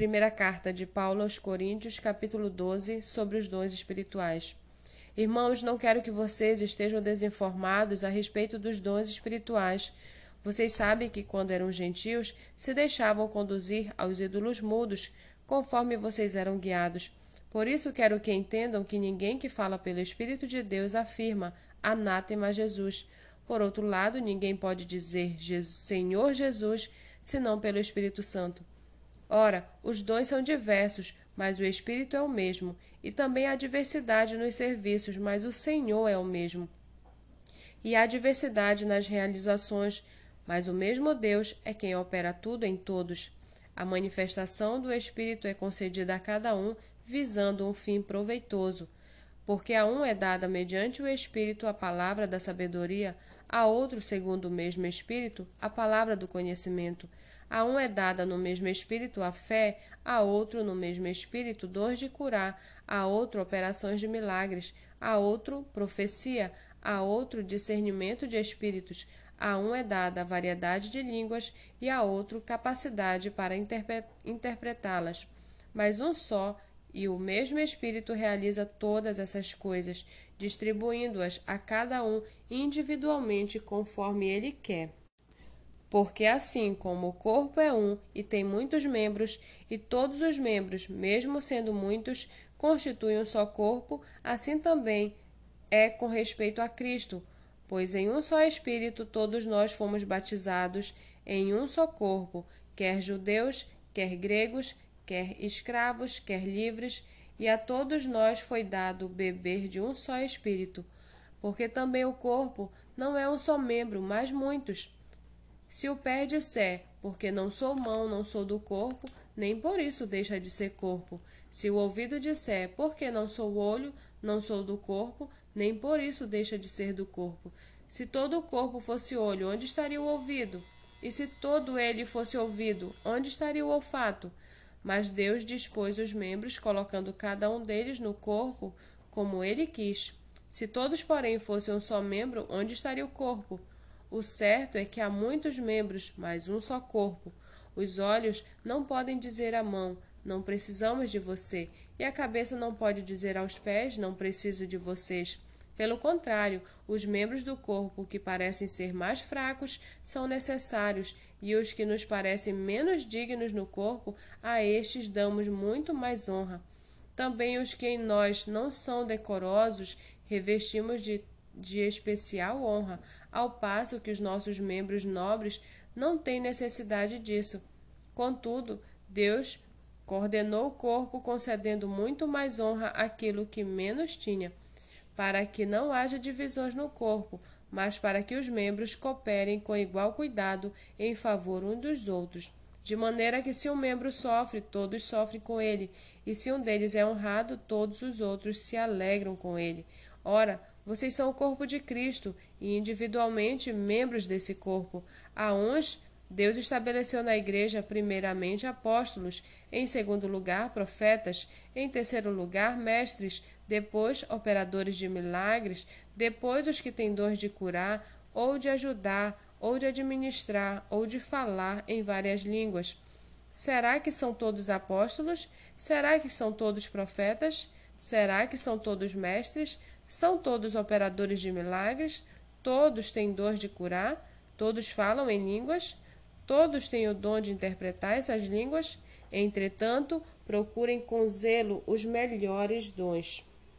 Primeira carta de Paulo aos Coríntios, capítulo 12, sobre os dons espirituais. Irmãos, não quero que vocês estejam desinformados a respeito dos dons espirituais. Vocês sabem que quando eram gentios, se deixavam conduzir aos ídolos mudos, conforme vocês eram guiados. Por isso quero que entendam que ninguém que fala pelo Espírito de Deus afirma anátema Jesus. Por outro lado, ninguém pode dizer Senhor Jesus senão pelo Espírito Santo. Ora, os dons são diversos, mas o Espírito é o mesmo, e também há diversidade nos serviços, mas o Senhor é o mesmo. E há diversidade nas realizações, mas o mesmo Deus é quem opera tudo em todos. A manifestação do Espírito é concedida a cada um, visando um fim proveitoso. Porque a um é dada mediante o Espírito a palavra da sabedoria, a outro, segundo o mesmo Espírito, a palavra do conhecimento a um é dada no mesmo espírito a fé, a outro no mesmo espírito dor de curar, a outro operações de milagres, a outro profecia, a outro discernimento de espíritos, a um é dada a variedade de línguas e a outro capacidade para interpretá-las. Mas um só e o mesmo Espírito realiza todas essas coisas, distribuindo-as a cada um individualmente conforme ele quer. Porque assim como o corpo é um e tem muitos membros, e todos os membros, mesmo sendo muitos, constituem um só corpo, assim também é com respeito a Cristo, pois em um só Espírito todos nós fomos batizados em um só corpo, quer judeus, quer gregos, quer escravos, quer livres, e a todos nós foi dado beber de um só Espírito, porque também o corpo não é um só membro, mas muitos. Se o pé disser, porque não sou mão, não sou do corpo, nem por isso deixa de ser corpo. Se o ouvido disser, porque não sou olho, não sou do corpo, nem por isso deixa de ser do corpo. Se todo o corpo fosse olho, onde estaria o ouvido? E se todo ele fosse ouvido, onde estaria o olfato? Mas Deus dispôs os membros, colocando cada um deles no corpo como ele quis. Se todos, porém, fossem um só membro, onde estaria o corpo? O certo é que há muitos membros, mas um só corpo. Os olhos não podem dizer à mão, não precisamos de você, e a cabeça não pode dizer aos pés, não preciso de vocês. Pelo contrário, os membros do corpo que parecem ser mais fracos são necessários, e os que nos parecem menos dignos no corpo, a estes damos muito mais honra. Também os que em nós não são decorosos, revestimos de de especial honra, ao passo que os nossos membros nobres não têm necessidade disso. Contudo, Deus coordenou o corpo, concedendo muito mais honra àquilo que menos tinha, para que não haja divisões no corpo, mas para que os membros cooperem com igual cuidado em favor uns dos outros. De maneira que, se um membro sofre, todos sofrem com ele, e se um deles é honrado, todos os outros se alegram com ele. Ora, vocês são o corpo de Cristo e individualmente membros desse corpo. A uns Deus estabeleceu na igreja primeiramente apóstolos, em segundo lugar profetas, em terceiro lugar mestres, depois operadores de milagres, depois os que têm dor de curar, ou de ajudar, ou de administrar, ou de falar em várias línguas. Será que são todos apóstolos? Será que são todos profetas? Será que são todos mestres? São todos operadores de milagres? Todos têm dor de curar? Todos falam em línguas? Todos têm o dom de interpretar essas línguas? Entretanto, procurem com zelo os melhores dons.